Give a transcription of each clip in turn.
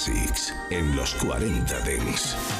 Classics en los 40 Dents.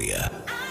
Australia.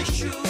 my shoes.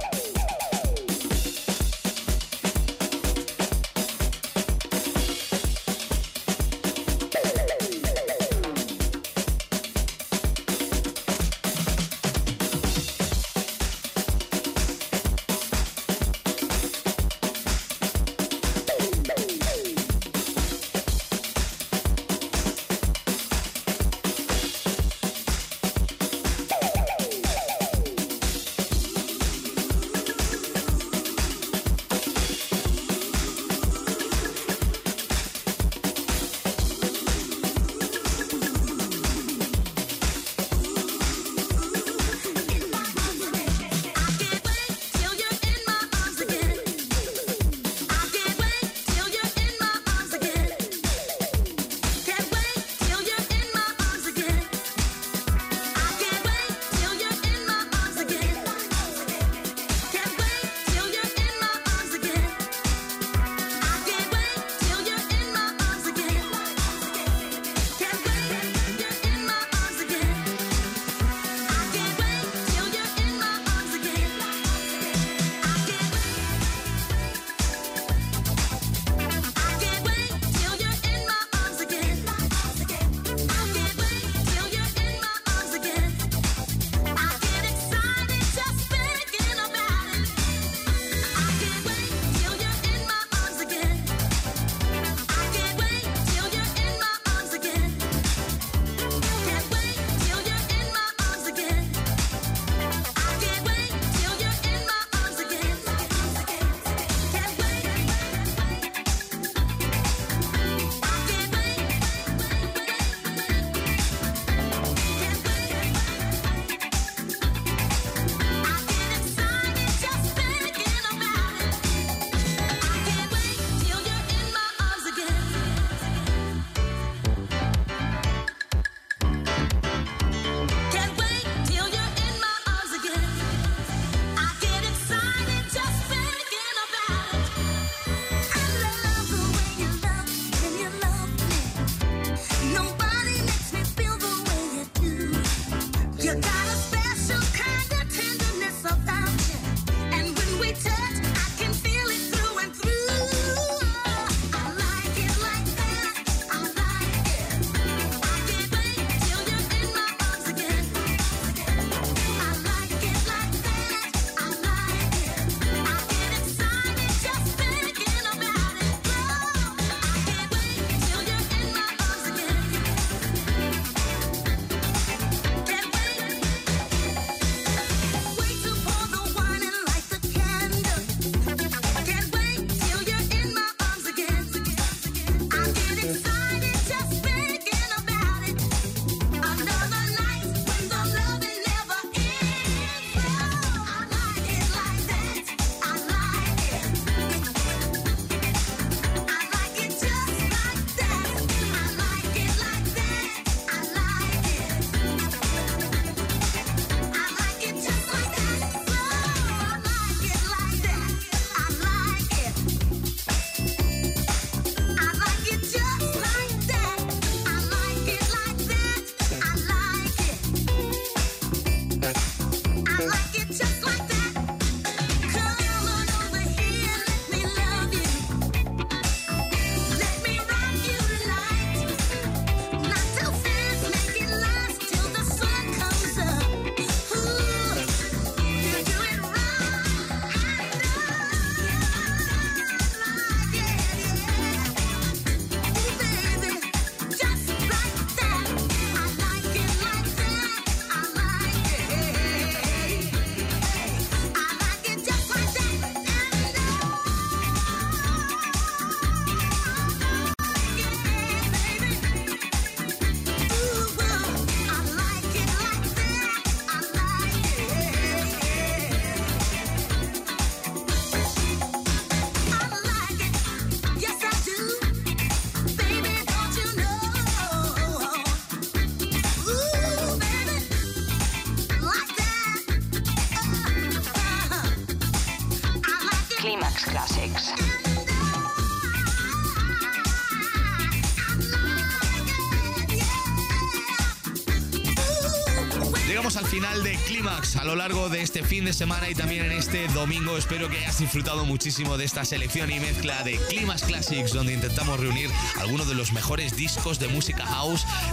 A lo largo de este fin de semana y también en este domingo. Espero que hayas disfrutado muchísimo de esta selección y mezcla de Clímax Classics, donde intentamos reunir algunos de los mejores discos de música house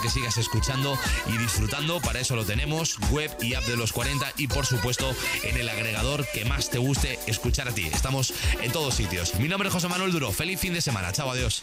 que sigas escuchando y disfrutando. Para eso lo tenemos, web y app de los 40 y por supuesto en el agregador que más te guste escuchar a ti. Estamos en todos sitios. Mi nombre es José Manuel Duro. Feliz fin de semana. Chao, adiós.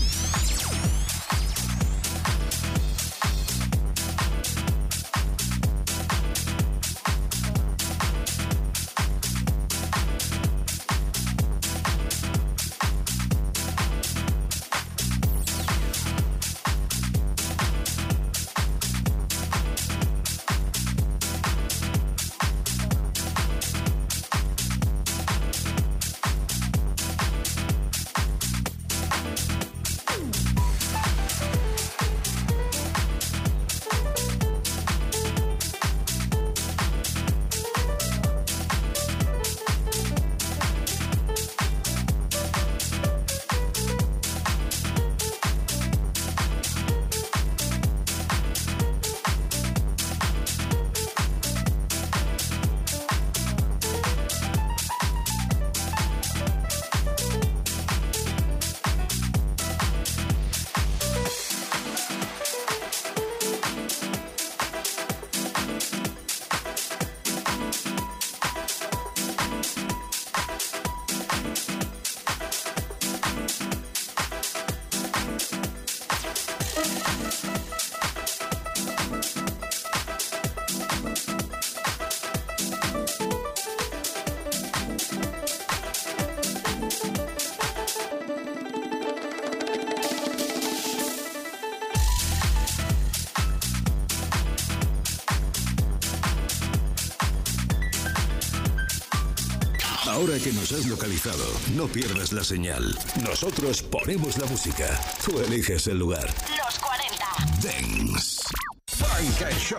Que nos has localizado, no pierdas la señal. Nosotros ponemos la música. Tú eliges el lugar. Los 40. Dance. Funk and Show.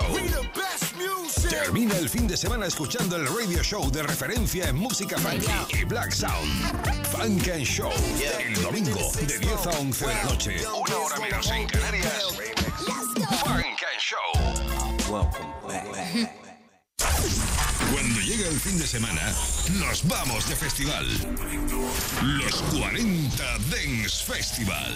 Termina el fin de semana escuchando el radio show de referencia en música funky y black sound. Funk and Show. El domingo de 10 a 11 de la noche. Una hora menos en Canarias. Funk and Show. Cuando llega el fin de semana, nos vamos de festival. Los 40 Dance Festival.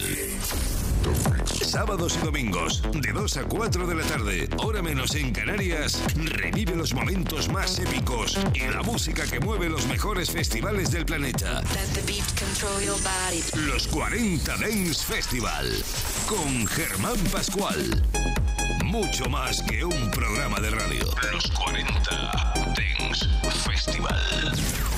Sábados y domingos, de 2 a 4 de la tarde, hora menos en Canarias, revive los momentos más épicos y la música que mueve los mejores festivales del planeta. Los 40 Dance Festival, con Germán Pascual. Mucho más que un programa de radio. Los 40 Dance Festival.